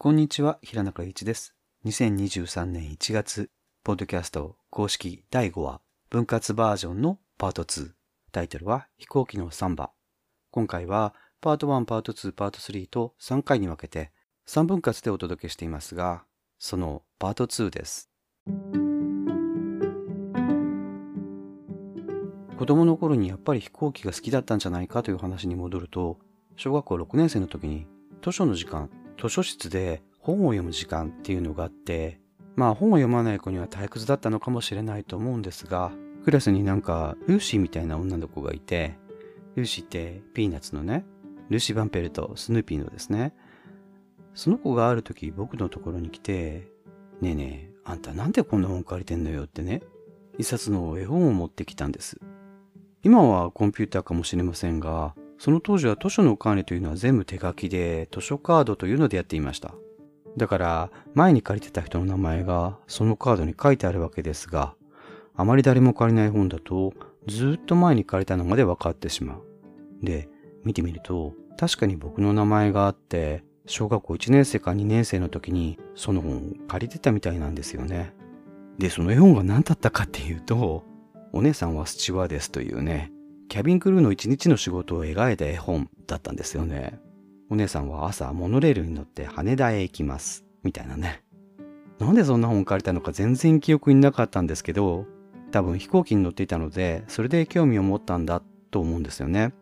こんにちは、平中一です。2023年1月、ポッドキャスト公式第5話、分割バージョンのパート2。タイトルは飛行機のサンバ。今回はパート1、パート2、パート3と3回に分けて3分割でお届けしていますが、そのパート2です。子供の頃にやっぱり飛行機が好きだったんじゃないかという話に戻ると、小学校6年生の時に図書の時間、図書室で本を読む時間っていうのがあって、まあ本を読まない子には退屈だったのかもしれないと思うんですが、クラスになんかルーシーみたいな女の子がいて、ルーシーってピーナッツのね、ルーシー・バンペルとスヌーピーのですね。その子がある時僕のところに来て、ねえねえ、あんたなんでこんな本借りてんのよってね、一冊の絵本を持ってきたんです。今はコンピューターかもしれませんが、その当時は図書の管理というのは全部手書きで図書カードというのでやっていました。だから前に借りてた人の名前がそのカードに書いてあるわけですが、あまり誰も借りない本だとずっと前に借りたのまで分かってしまう。で、見てみると確かに僕の名前があって、小学校1年生か2年生の時にその本を借りてたみたいなんですよね。で、その絵本が何だったかっていうと、お姉さんはスチュワーデスというね、キャビンクルーの一日の仕事を描いた絵本だったんですよね。お姉さんは朝モノレールに乗って羽田へ行きます。みたいなね。なんでそんな本借りたのか全然記憶になかったんですけど、多分飛行機に乗っていたので、それで興味を持ったんだと思うんですよね。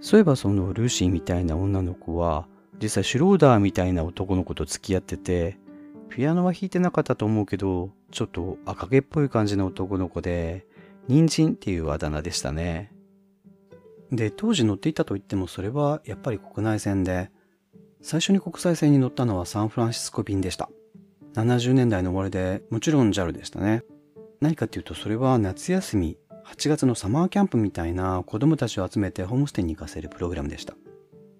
そういえばそのルーシーみたいな女の子は、実際シュローダーみたいな男の子と付き合ってて、ピアノは弾いてなかったと思うけど、ちょっと赤毛っぽい感じの男の子で、人参っていうあだ名でしたね。で、当時乗っていたと言ってもそれはやっぱり国内線で、最初に国際線に乗ったのはサンフランシスコ便でした。70年代の終わりで、もちろん JAL でしたね。何かっていうとそれは夏休み、8月のサマーキャンプみたいな子供たちを集めてホームステイに行かせるプログラムでした。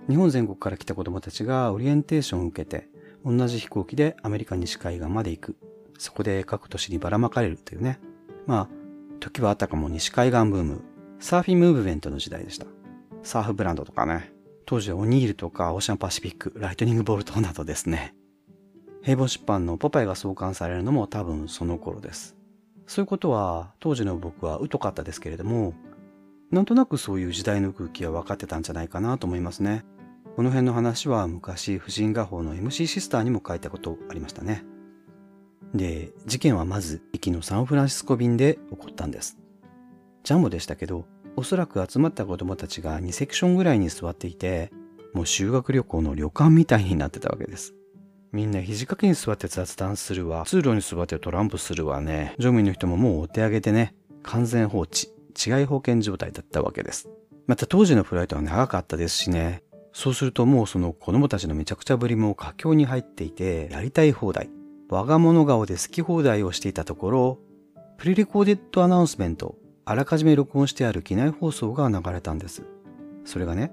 日本全国から来た子供たちがオリエンテーションを受けて、同じ飛行機でアメリカ西海岸まで行く。そこで各都市にばらまかれるというね。まあ、時はあったかも西海岸ブーム、サーフィンムーブメントの時代でした。サーフブランドとかね。当時はオニールとかオーシャンパシフィック、ライトニングボルトなどですね。平凡出版のポパイが創刊されるのも多分その頃です。そういうことは当時の僕は疎かったですけれども、なんとなくそういう時代の空気は分かってたんじゃないかなと思いますね。この辺の話は昔婦人画報の MC シスターにも書いたことありましたね。で、事件はまず駅のサンフランシスコ便で起こったんです。ジャンボでしたけど、おそらく集まった子供たちが2セクションぐらいに座っていて、もう修学旅行の旅館みたいになってたわけです。みんな肘掛けに座って雑談するわ、通路に座ってトランプするわね、乗務員の人ももうお手上げてね、完全放置、違い保険状態だったわけです。また当時のフライトは長かったですしね、そうするともうその子供たちのめちゃくちゃぶりも佳境に入っていて、やりたい放題、我が物顔で好き放題をしていたところ、プリレコーデッドアナウンスメントあらかじめ録音してある機内放送が流れたんです。それがね、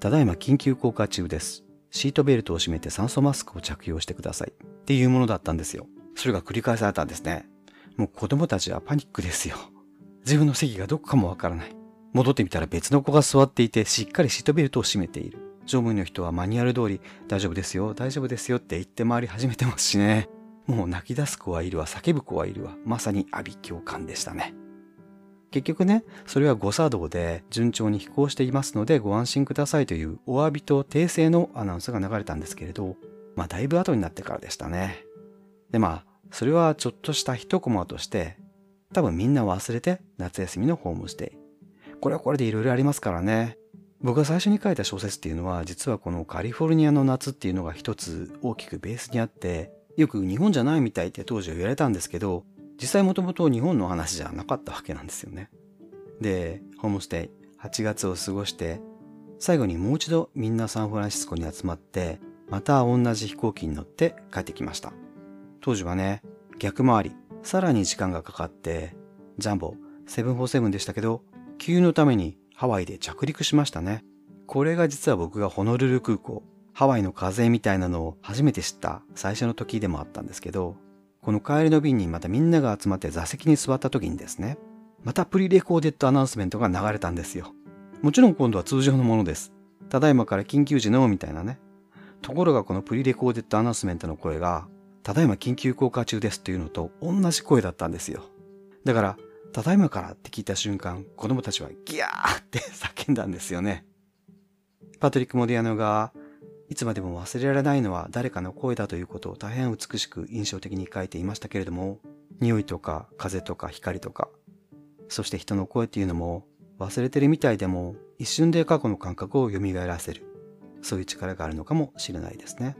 ただいま緊急降下中です。シートベルトを締めて酸素マスクを着用してください。っていうものだったんですよ。それが繰り返されたんですね。もう子供たちはパニックですよ。自分の席がどこかもわからない。戻ってみたら別の子が座っていてしっかりシートベルトを締めている。乗務員の人はマニュアル通り大丈夫ですよ、大丈夫ですよって言って回り始めてますしね。もう泣き出す子はいるわ、叫ぶ子はいるわ。まさに阿鼻教官でしたね。結局ね、それは誤作動で順調に飛行していますのでご安心くださいというお詫びと訂正のアナウンスが流れたんですけれど、まあだいぶ後になってからでしたね。でまあ、それはちょっとした一コマとして、多分みんな忘れて夏休みのホームステイ。これはこれでいろいろありますからね。僕が最初に書いた小説っていうのは実はこのカリフォルニアの夏っていうのが一つ大きくベースにあって、よく日本じゃないみたいって当時は言われたんですけど、実際もともと日本の話じゃなかったわけなんですよね。で、ホームステイ8月を過ごして、最後にもう一度みんなサンフランシスコに集まって、また同じ飛行機に乗って帰ってきました。当時はね、逆回り、さらに時間がかかって、ジャンボ747でしたけど、給油のためにハワイで着陸しましたね。これが実は僕がホノルル空港、ハワイの風みたいなのを初めて知った最初の時でもあったんですけど、この帰りの便にまたみんなが集まって座席に座った時にですね、またプリレコーデッドアナウンスメントが流れたんですよ。もちろん今度は通常のものです。ただいまから緊急時のみたいなね。ところがこのプリレコーデッドアナウンスメントの声が、ただいま緊急降下中ですというのと同じ声だったんですよ。だから、ただいまからって聞いた瞬間、子供たちはギャーって叫んだんですよね。パトリック・モディアノが、いつまでも忘れられないのは誰かの声だということを大変美しく印象的に書いていましたけれども、匂いとか風とか光とか、そして人の声っていうのも忘れてるみたいでも一瞬で過去の感覚を蘇らせる。そういう力があるのかもしれないですね。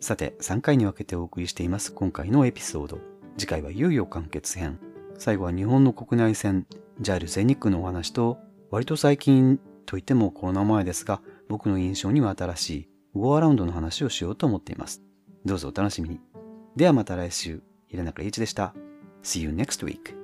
さて、3回に分けてお送りしています今回のエピソード。次回はいよいよ完結編。最後は日本の国内線、ジャイル全日空のお話と、割と最近といってもコロナ前ですが、僕の印象には新しいゴーアラウンドの話をしようと思っています。どうぞお楽しみに。ではまた来週、平中一でした。See you next week.